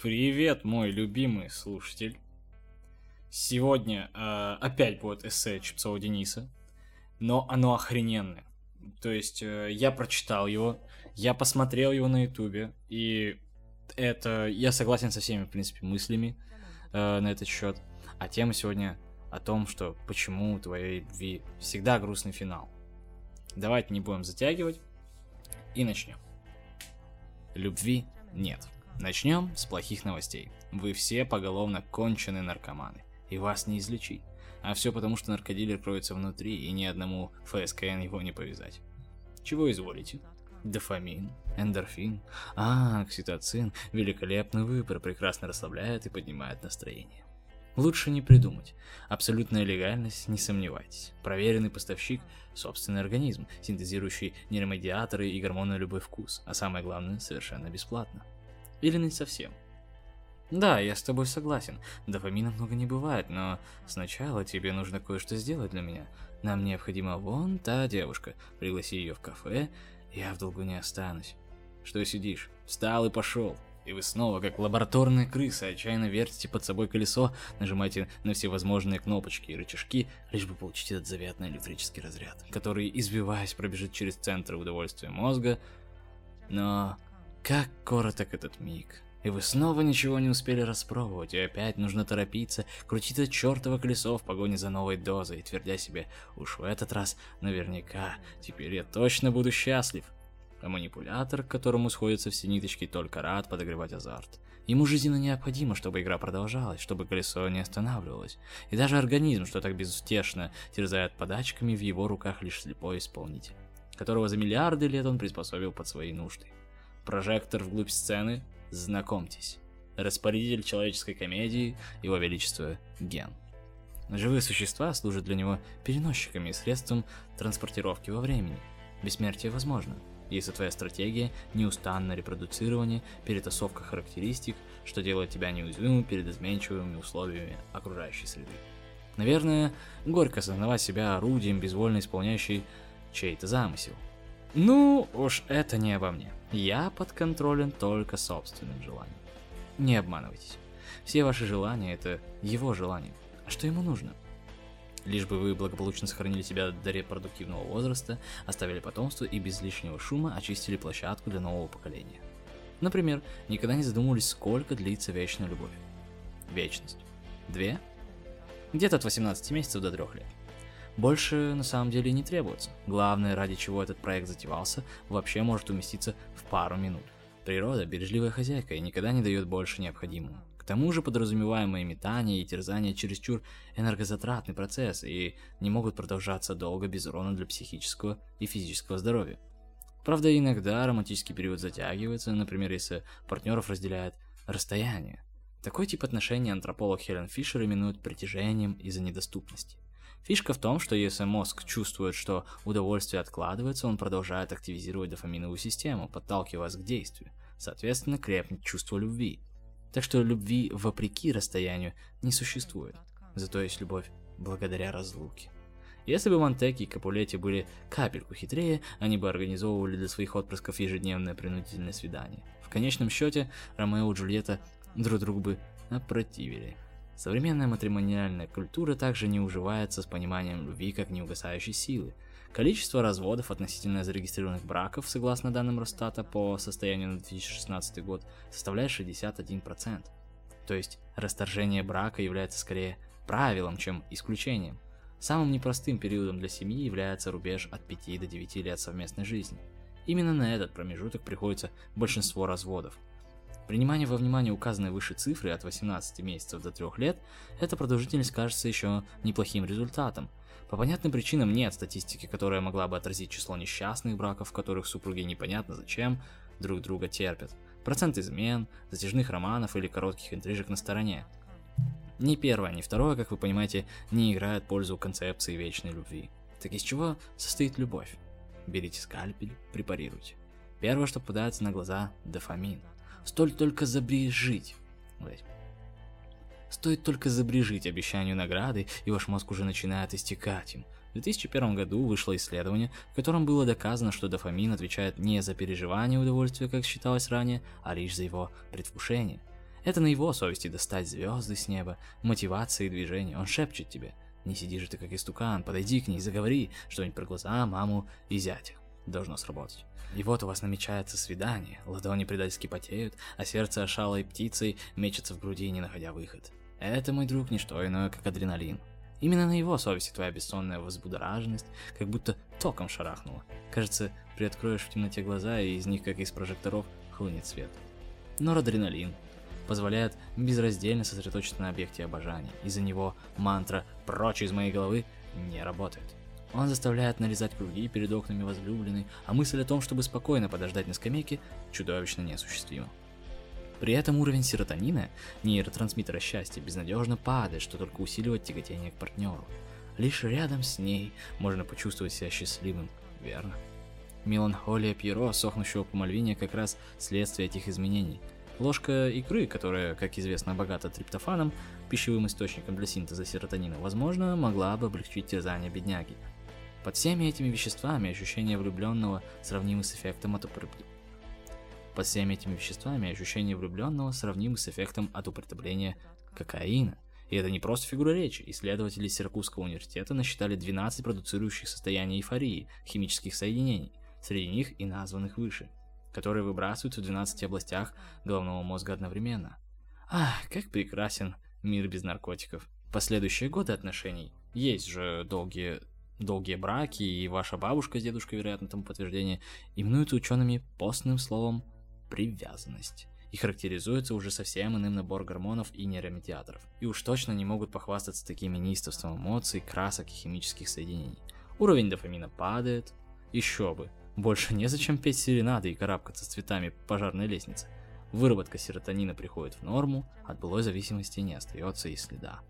Привет, мой любимый слушатель. Сегодня э, опять будет эссе Чипцова Дениса, но оно охрененное. То есть э, я прочитал его, я посмотрел его на ютубе, и это я согласен со всеми, в принципе, мыслями э, на этот счет. А тема сегодня о том, что почему у твоей любви всегда грустный финал. Давайте не будем затягивать и начнем. Любви нет. Начнем с плохих новостей. Вы все поголовно конченые наркоманы, и вас не излечить. А все потому, что наркодилер кроется внутри, и ни одному ФСКН его не повязать. Чего изволите? Дофамин, эндорфин, а, окситоцин, великолепный выбор, прекрасно расслабляет и поднимает настроение. Лучше не придумать. Абсолютная легальность, не сомневайтесь. Проверенный поставщик – собственный организм, синтезирующий нейромедиаторы и гормоны любой вкус, а самое главное – совершенно бесплатно. Или не совсем. Да, я с тобой согласен. Дофамина много не бывает, но сначала тебе нужно кое-что сделать для меня. Нам необходима вон та девушка. Пригласи ее в кафе, я в долгу не останусь. Что сидишь? Встал и пошел. И вы снова, как лабораторные крысы, отчаянно вертите под собой колесо, нажимаете на все возможные кнопочки и рычажки, лишь бы получить этот заветный электрический разряд, который, извиваясь, пробежит через центр удовольствия мозга. Но как короток этот миг. И вы снова ничего не успели распробовать, и опять нужно торопиться, крутить это чертово колесо в погоне за новой дозой, твердя себе, уж в этот раз наверняка, теперь я точно буду счастлив. А манипулятор, к которому сходятся все ниточки, только рад подогревать азарт. Ему жизненно необходимо, чтобы игра продолжалась, чтобы колесо не останавливалось. И даже организм, что так безутешно терзает подачками, в его руках лишь слепой исполнитель, которого за миллиарды лет он приспособил под свои нужды. Прожектор вглубь сцены, знакомьтесь. Распорядитель человеческой комедии, его величество Ген. Живые существа служат для него переносчиками и средством транспортировки во времени. Бессмертие возможно, если твоя стратегия – неустанное репродуцирование, перетасовка характеристик, что делает тебя неуязвимым перед изменчивыми условиями окружающей среды. Наверное, горько осознавать себя орудием, безвольно исполняющей чей-то замысел. Ну, уж это не обо мне. Я подконтролен только собственным желанием. Не обманывайтесь. Все ваши желания – это его желания. А что ему нужно? Лишь бы вы благополучно сохранили себя до репродуктивного возраста, оставили потомство и без лишнего шума очистили площадку для нового поколения. Например, никогда не задумывались, сколько длится вечная любовь. Вечность. Две? Где-то от 18 месяцев до 3 лет. Больше на самом деле не требуется. Главное, ради чего этот проект затевался, вообще может уместиться в пару минут. Природа – бережливая хозяйка и никогда не дает больше необходимого. К тому же подразумеваемые метания и терзания чересчур энергозатратный процесс и не могут продолжаться долго без урона для психического и физического здоровья. Правда, иногда романтический период затягивается, например, если партнеров разделяет расстояние. Такой тип отношений антрополог Хелен Фишер именует притяжением из-за недоступности. Фишка в том, что если мозг чувствует, что удовольствие откладывается, он продолжает активизировать дофаминовую систему, подталкивая вас к действию. Соответственно, крепнет чувство любви. Так что любви вопреки расстоянию не существует. Зато есть любовь благодаря разлуке. Если бы Монтеки и Капулетти были капельку хитрее, они бы организовывали для своих отпрысков ежедневное принудительное свидание. В конечном счете, Ромео и Джульетта друг другу бы опротивили. Современная матримониальная культура также не уживается с пониманием любви как неугасающей силы. Количество разводов относительно зарегистрированных браков, согласно данным Росстата по состоянию на 2016 год, составляет 61%. То есть расторжение брака является скорее правилом, чем исключением. Самым непростым периодом для семьи является рубеж от 5 до 9 лет совместной жизни. Именно на этот промежуток приходится большинство разводов – Принимание во внимание указанной выше цифры от 18 месяцев до 3 лет, эта продолжительность кажется еще неплохим результатом. По понятным причинам нет статистики, которая могла бы отразить число несчастных браков, в которых супруги непонятно зачем друг друга терпят, процент измен, затяжных романов или коротких интрижек на стороне. Ни первое, ни второе, как вы понимаете, не играет пользу концепции вечной любви. Так из чего состоит любовь? Берите скальпель, препарируйте. Первое, что попадается на глаза – дофамин – Столь только забрежить. Стоит только забрежить обещанию награды, и ваш мозг уже начинает истекать им. В 2001 году вышло исследование, в котором было доказано, что дофамин отвечает не за переживание удовольствия, как считалось ранее, а лишь за его предвкушение. Это на его совести достать звезды с неба, мотивации и движения. Он шепчет тебе. Не сиди же ты как истукан, подойди к ней, заговори что-нибудь про глаза, маму и зятя. Должно сработать. И вот у вас намечается свидание, ладони предательски потеют, а сердце ошалой птицей мечется в груди, не находя выход. Это, мой друг, не что иное, как адреналин. Именно на его совести твоя бессонная возбудораженность как будто током шарахнула. Кажется, приоткроешь в темноте глаза, и из них, как из прожекторов, хлынет свет. Но адреналин позволяет безраздельно сосредоточиться на объекте обожания. Из-за него мантра «прочь из моей головы» не работает. Он заставляет нарезать круги перед окнами возлюбленной, а мысль о том, чтобы спокойно подождать на скамейке, чудовищно неосуществима. При этом уровень серотонина, нейротрансмиттера счастья, безнадежно падает, что только усиливает тяготение к партнеру. Лишь рядом с ней можно почувствовать себя счастливым, верно? Меланхолия Пьеро, сохнущего по Мальвине, как раз следствие этих изменений. Ложка икры, которая, как известно, богата триптофаном, пищевым источником для синтеза серотонина, возможно, могла бы облегчить терзание бедняги. Под всеми этими веществами ощущение влюбленного сравнимо с эффектом от под всеми этими веществами ощущение влюбленного сравнимо с эффектом от употребления кокаина. И это не просто фигура речи. Исследователи Сиракузского университета насчитали 12 продуцирующих состояний эйфории, химических соединений, среди них и названных выше, которые выбрасываются в 12 областях головного мозга одновременно. Ах, как прекрасен мир без наркотиков. Последующие годы отношений, есть же долгие долгие браки, и ваша бабушка с дедушкой, вероятно, тому подтверждение, именуются учеными постным словом привязанность и характеризуется уже совсем иным набор гормонов и нейромедиаторов. И уж точно не могут похвастаться такими неистовством эмоций, красок и химических соединений. Уровень дофамина падает. Еще бы. Больше незачем петь серенады и карабкаться с цветами пожарной лестницы. Выработка серотонина приходит в норму, от былой зависимости не остается и следа.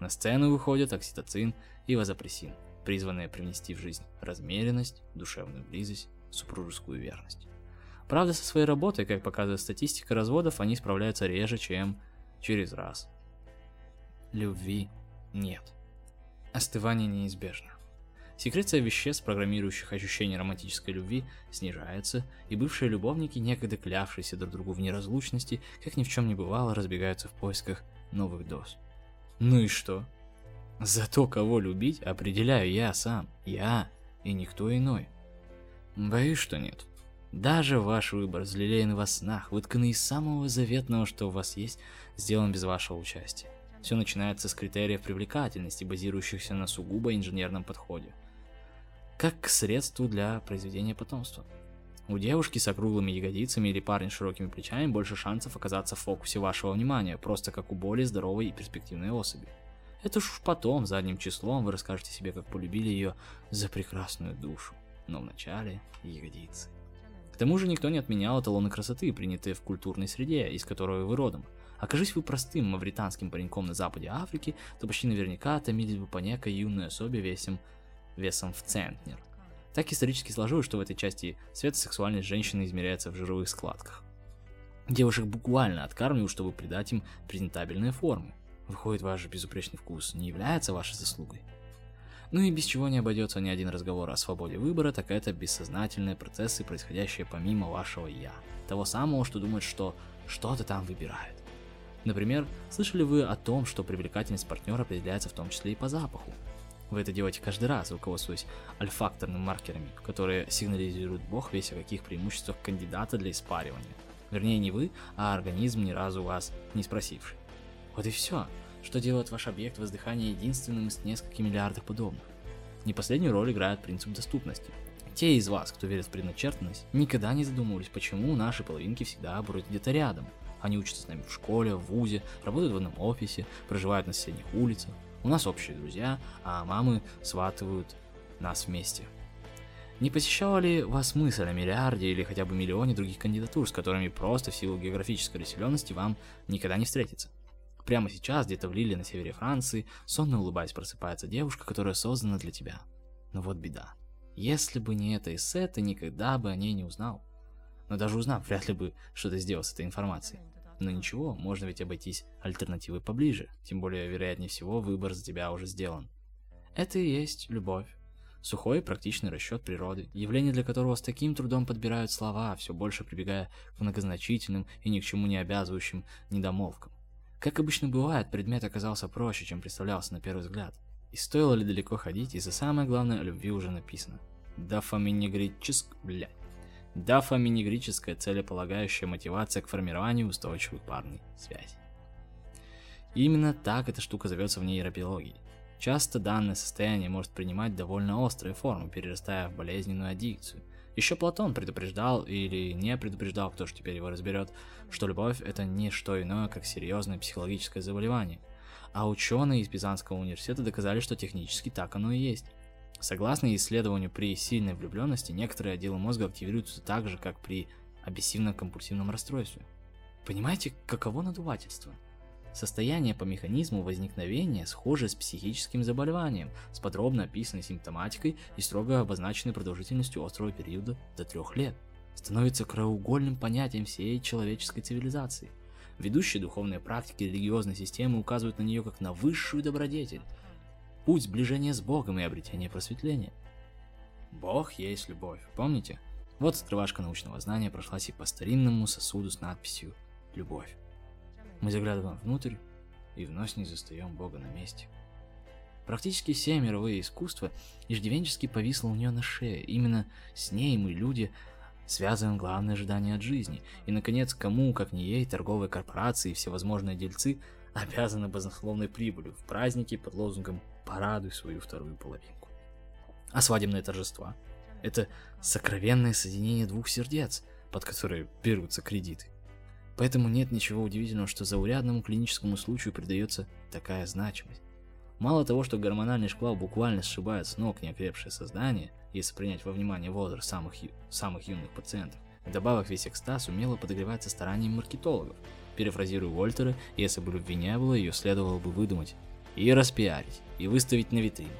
На сцену выходят окситоцин и вазопрессин, призванные привнести в жизнь размеренность, душевную близость, супружескую верность. Правда, со своей работой, как показывает статистика разводов, они справляются реже, чем через раз. Любви нет. Остывание неизбежно. Секреция веществ, программирующих ощущение романтической любви, снижается, и бывшие любовники, некогда клявшиеся друг другу в неразлучности, как ни в чем не бывало, разбегаются в поисках новых доз. Ну и что? Зато кого любить определяю я сам, я и никто иной. Боюсь, что нет. Даже ваш выбор, взлелеянный во снах, вытканный из самого заветного, что у вас есть, сделан без вашего участия. Все начинается с критериев привлекательности, базирующихся на сугубо инженерном подходе. Как к средству для произведения потомства. У девушки с округлыми ягодицами или парня с широкими плечами больше шансов оказаться в фокусе вашего внимания, просто как у более здоровой и перспективной особи. Это уж потом, задним числом, вы расскажете себе, как полюбили ее за прекрасную душу. Но вначале ягодицы. К тому же никто не отменял эталоны красоты, принятые в культурной среде, из которой вы родом. Окажись вы простым мавританским пареньком на западе Африки, то почти наверняка томились бы по некой юной особе весом, весом в центнер. Так исторически сложилось, что в этой части света сексуальность женщины измеряется в жировых складках. Девушек буквально откармливают, чтобы придать им презентабельные формы. Выходит, ваш безупречный вкус не является вашей заслугой. Ну и без чего не обойдется ни один разговор о свободе выбора, так это бессознательные процессы, происходящие помимо вашего «я». Того самого, что думает, что что-то там выбирает. Например, слышали вы о том, что привлекательность партнера определяется в том числе и по запаху? Вы это делаете каждый раз, руководствуясь альфакторными маркерами, которые сигнализируют бог весь о каких преимуществах кандидата для испаривания. Вернее, не вы, а организм, ни разу вас не спросивший. Вот и все что делает ваш объект воздыхания единственным из нескольких миллиардов подобных. Не последнюю роль играет принцип доступности. Те из вас, кто верит в предначертанность, никогда не задумывались, почему наши половинки всегда бродят где-то рядом. Они учатся с нами в школе, в вузе, работают в одном офисе, проживают на соседних улицах. У нас общие друзья, а мамы сватывают нас вместе. Не посещала ли вас мысль о миллиарде или хотя бы миллионе других кандидатур, с которыми просто в силу географической расселенности вам никогда не встретиться? Прямо сейчас, где-то в Лиле на севере Франции, сонно улыбаясь просыпается девушка, которая создана для тебя. Но вот беда. Если бы не это эссе, ты никогда бы о ней не узнал. Но даже узнав, вряд ли бы что-то сделал с этой информацией. Но ничего, можно ведь обойтись альтернативой поближе, тем более, вероятнее всего, выбор за тебя уже сделан. Это и есть любовь. Сухой практичный расчет природы, явление для которого с таким трудом подбирают слова, все больше прибегая к многозначительным и ни к чему не обязывающим недомолвкам. Как обычно бывает, предмет оказался проще, чем представлялся на первый взгляд. И стоило ли далеко ходить, из-за самое главное о любви уже написано. Дафаминегрическ... блядь. Дафаминегрическая целеполагающая мотивация к формированию устойчивой парной связи. И именно так эта штука зовется в нейробиологии. Часто данное состояние может принимать довольно острые формы, перерастая в болезненную аддикцию. Еще Платон предупреждал или не предупреждал, кто же теперь его разберет, что любовь это не что иное, как серьезное психологическое заболевание. А ученые из Пизанского университета доказали, что технически так оно и есть. Согласно исследованию, при сильной влюбленности некоторые отделы мозга активируются так же, как при обессивно-компульсивном расстройстве. Понимаете, каково надувательство? Состояние по механизму возникновения схоже с психическим заболеванием, с подробно описанной симптоматикой и строго обозначенной продолжительностью острого периода до трех лет. Становится краеугольным понятием всей человеческой цивилизации. Ведущие духовные практики религиозной системы указывают на нее как на высшую добродетель, путь сближения с Богом и обретения просветления. Бог есть любовь, помните? Вот скрывашка научного знания прошлась и по старинному сосуду с надписью «Любовь». Мы заглядываем внутрь и вновь не застаем Бога на месте. Практически все мировые искусства иждивенчески повисло у нее на шее. Именно с ней мы, люди, связываем главное ожидание от жизни. И, наконец, кому, как не ей, торговые корпорации и всевозможные дельцы обязаны баснословной прибылью в празднике под лозунгом «Порадуй свою вторую половинку». А свадебные торжества – это сокровенное соединение двух сердец, под которые берутся кредиты. Поэтому нет ничего удивительного, что заурядному клиническому случаю придается такая значимость. Мало того, что гормональный шквал буквально сшибает с ног неокрепшее создание, если принять во внимание возраст самых, ю... самых юных пациентов, вдобавок весь экстаз умело подогревается стараниями маркетологов. Перефразирую Вольтера, если бы любви не было, ее следовало бы выдумать и распиарить, и выставить на витрину.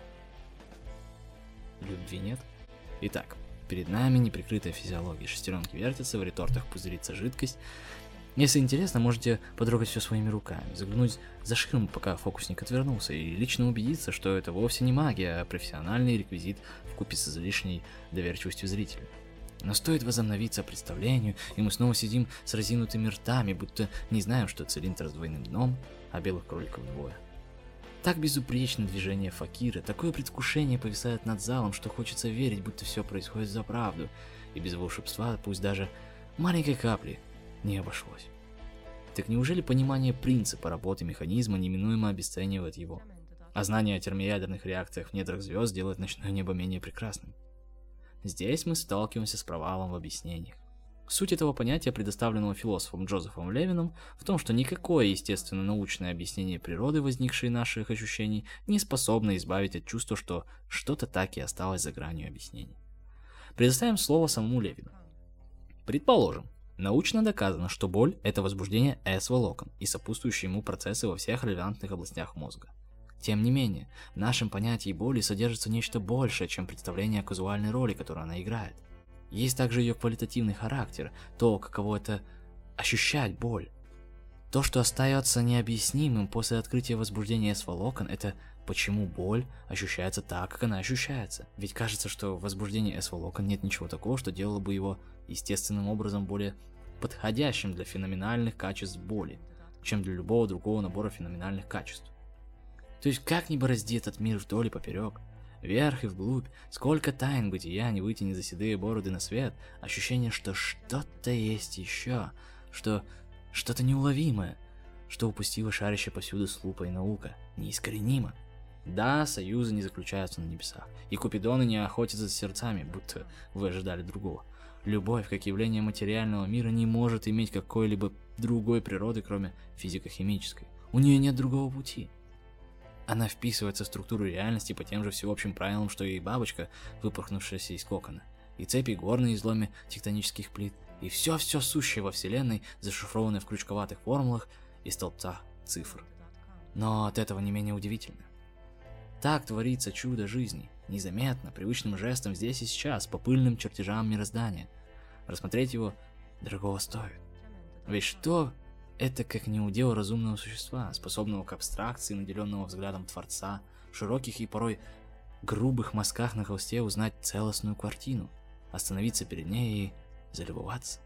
Любви нет? Итак, перед нами неприкрытая физиология. Шестеренки вертятся, в ретортах пузырится жидкость, если интересно, можете потрогать все своими руками, заглянуть за ширму, пока фокусник отвернулся, и лично убедиться, что это вовсе не магия, а профессиональный реквизит в купе с излишней доверчивостью зрителя. Но стоит возобновиться представлению, и мы снова сидим с разинутыми ртами, будто не знаем, что цилиндр с двойным дном, а белых кроликов двое. Так безупречно движение Факира, такое предвкушение повисает над залом, что хочется верить, будто все происходит за правду, и без волшебства, пусть даже маленькой капли, не обошлось. Так неужели понимание принципа работы механизма неминуемо обесценивает его? А знание о термоядерных реакциях в недрах звезд делает ночное небо менее прекрасным. Здесь мы сталкиваемся с провалом в объяснениях. Суть этого понятия, предоставленного философом Джозефом Левином, в том, что никакое естественно-научное объяснение природы, возникшей наших ощущений, не способно избавить от чувства, что что-то так и осталось за гранью объяснений. Предоставим слово самому Левину. Предположим, Научно доказано, что боль – это возбуждение S-волокон и сопутствующие ему процессы во всех релевантных областях мозга. Тем не менее, в нашем понятии боли содержится нечто большее, чем представление о казуальной роли, которую она играет. Есть также ее квалитативный характер, то, каково это ощущать боль. То, что остается необъяснимым после открытия возбуждения S-волокон, это почему боль ощущается так, как она ощущается. Ведь кажется, что в возбуждении S-волокон нет ничего такого, что делало бы его естественным образом более подходящим для феноменальных качеств боли, чем для любого другого набора феноменальных качеств. То есть как ни борозди этот мир вдоль и поперек, вверх и вглубь, сколько тайн бытия не вытяни за седые бороды на свет, ощущение, что что-то есть еще, что что-то неуловимое, что упустила шарящая повсюду с лупой наука, неискоренимо. Да, союзы не заключаются на небесах, и купидоны не охотятся за сердцами, будто вы ожидали другого. Любовь, как явление материального мира, не может иметь какой-либо другой природы, кроме физико-химической. У нее нет другого пути. Она вписывается в структуру реальности по тем же всеобщим правилам, что и бабочка, выпорхнувшаяся из кокона, и цепи горные изломе тектонических плит, и все-все сущее во Вселенной, зашифрованное в крючковатых формулах и столбцах цифр. Но от этого не менее удивительно. Так творится чудо жизни, незаметно, привычным жестом здесь и сейчас, по пыльным чертежам мироздания. Рассмотреть его дорогого стоит. Ведь что это как не удел разумного существа, способного к абстракции, наделенного взглядом Творца, широких и порой грубых мазках на холсте узнать целостную картину, остановиться перед ней и залюбоваться.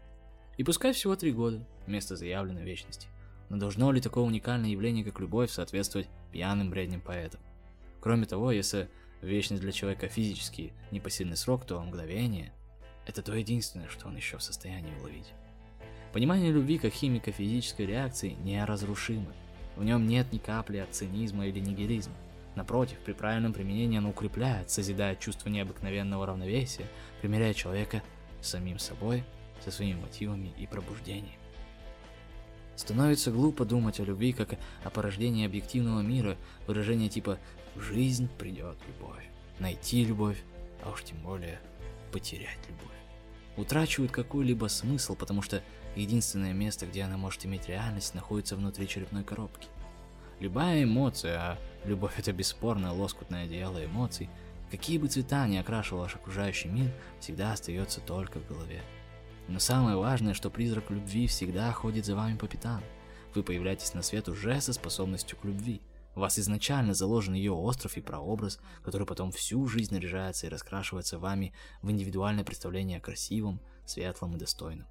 И пускай всего три года, вместо заявленной вечности. Но должно ли такое уникальное явление, как любовь, соответствовать пьяным бредням поэтов? Кроме того, если вечность для человека физически непосильный срок, то мгновение – это то единственное, что он еще в состоянии уловить. Понимание любви как химико-физической реакции неразрушимо. В нем нет ни капли от цинизма или нигилизма. Напротив, при правильном применении оно укрепляет, созидает чувство необыкновенного равновесия, примеряя человека с самим собой, со своими мотивами и пробуждением. Становится глупо думать о любви как о порождении объективного мира, выражение типа «в жизнь придет любовь», «найти любовь», а уж тем более «потерять любовь». Утрачивают какой-либо смысл, потому что единственное место, где она может иметь реальность, находится внутри черепной коробки. Любая эмоция, а любовь это бесспорно лоскутное одеяло эмоций, какие бы цвета ни окрашивал ваш окружающий мир, всегда остается только в голове. Но самое важное, что призрак любви всегда ходит за вами по пятам. Вы появляетесь на свет уже со способностью к любви. У вас изначально заложен ее остров и прообраз, который потом всю жизнь наряжается и раскрашивается вами в индивидуальное представление о красивом, светлом и достойном.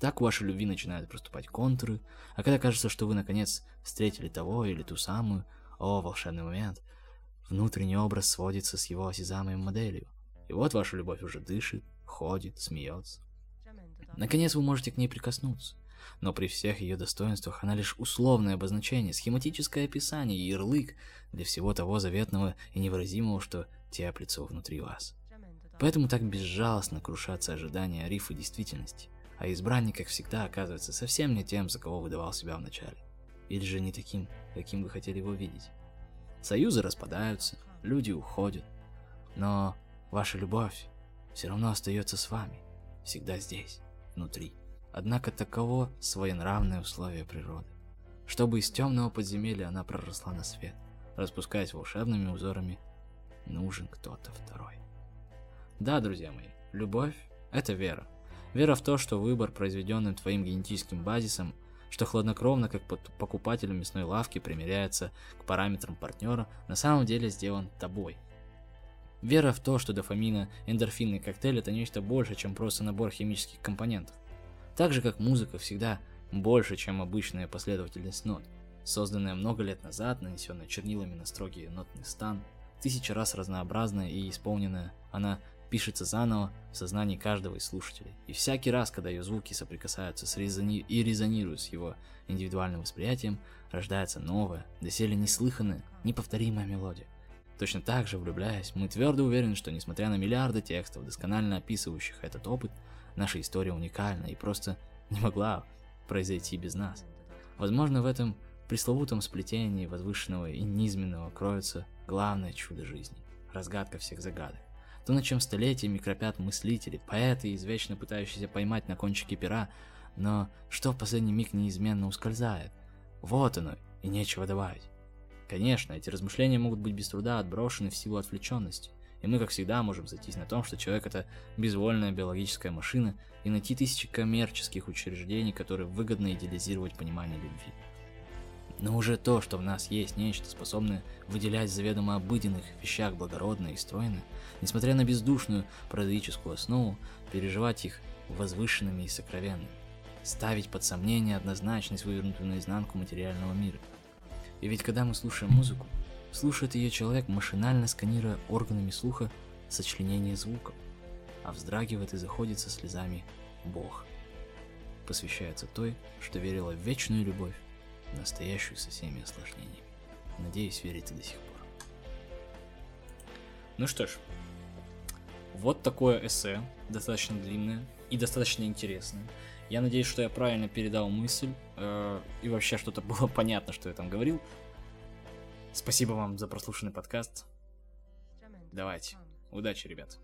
Так у вашей любви начинают проступать контуры, а когда кажется, что вы наконец встретили того или ту самую, о, волшебный момент, внутренний образ сводится с его осязаемой моделью. И вот ваша любовь уже дышит, ходит, смеется. Наконец вы можете к ней прикоснуться. Но при всех ее достоинствах она лишь условное обозначение, схематическое описание ярлык для всего того заветного и невыразимого, что теплится внутри вас. Поэтому так безжалостно крушатся ожидания рифа действительности, а избранник, как всегда, оказывается совсем не тем, за кого выдавал себя вначале. Или же не таким, каким вы хотели его видеть. Союзы распадаются, люди уходят, но ваша любовь все равно остается с вами, всегда здесь внутри. Однако таково своенравное условие природы. Чтобы из темного подземелья она проросла на свет, распускаясь волшебными узорами, нужен кто-то второй. Да, друзья мои, любовь – это вера. Вера в то, что выбор, произведенный твоим генетическим базисом, что хладнокровно, как покупатель мясной лавки, примеряется к параметрам партнера, на самом деле сделан тобой – Вера в то, что дофамина, эндорфинный коктейль это нечто больше, чем просто набор химических компонентов. Так же, как музыка всегда больше, чем обычная последовательность нот, созданная много лет назад, нанесенная чернилами на строгий нотный стан, тысячи раз разнообразная и исполненная, она пишется заново в сознании каждого из слушателей. И всякий раз, когда ее звуки соприкасаются с резони... и резонируют с его индивидуальным восприятием, рождается новая, доселе неслыханная, неповторимая мелодия. Точно так же, влюбляясь, мы твердо уверены, что несмотря на миллиарды текстов, досконально описывающих этот опыт, наша история уникальна и просто не могла произойти без нас. Возможно, в этом пресловутом сплетении возвышенного и низменного кроется главное чудо жизни, разгадка всех загадок. То, на чем столетиями кропят мыслители, поэты, извечно пытающиеся поймать на кончике пера, но что в последний миг неизменно ускользает. Вот оно, и нечего добавить. Конечно, эти размышления могут быть без труда отброшены в силу отвлеченности, и мы, как всегда, можем зайтись на том, что человек это безвольная биологическая машина, и найти тысячи коммерческих учреждений, которые выгодно идеализировать понимание любви. Но уже то, что в нас есть нечто, способное выделять заведомо обыденных вещах благородное и стройное, несмотря на бездушную прозаическую основу, переживать их возвышенными и сокровенными, ставить под сомнение однозначность, вывернутую наизнанку материального мира – и ведь когда мы слушаем музыку, слушает ее человек, машинально сканируя органами слуха сочленение звуков, а вздрагивает и заходится слезами Бог. Посвящается той, что верила в вечную любовь, настоящую со всеми осложнениями. Надеюсь, верите до сих пор. Ну что ж, вот такое эссе, достаточно длинное и достаточно интересное. Я надеюсь, что я правильно передал мысль э, и вообще что-то было понятно, что я там говорил. Спасибо вам за прослушанный подкаст. Давайте. Удачи, ребят.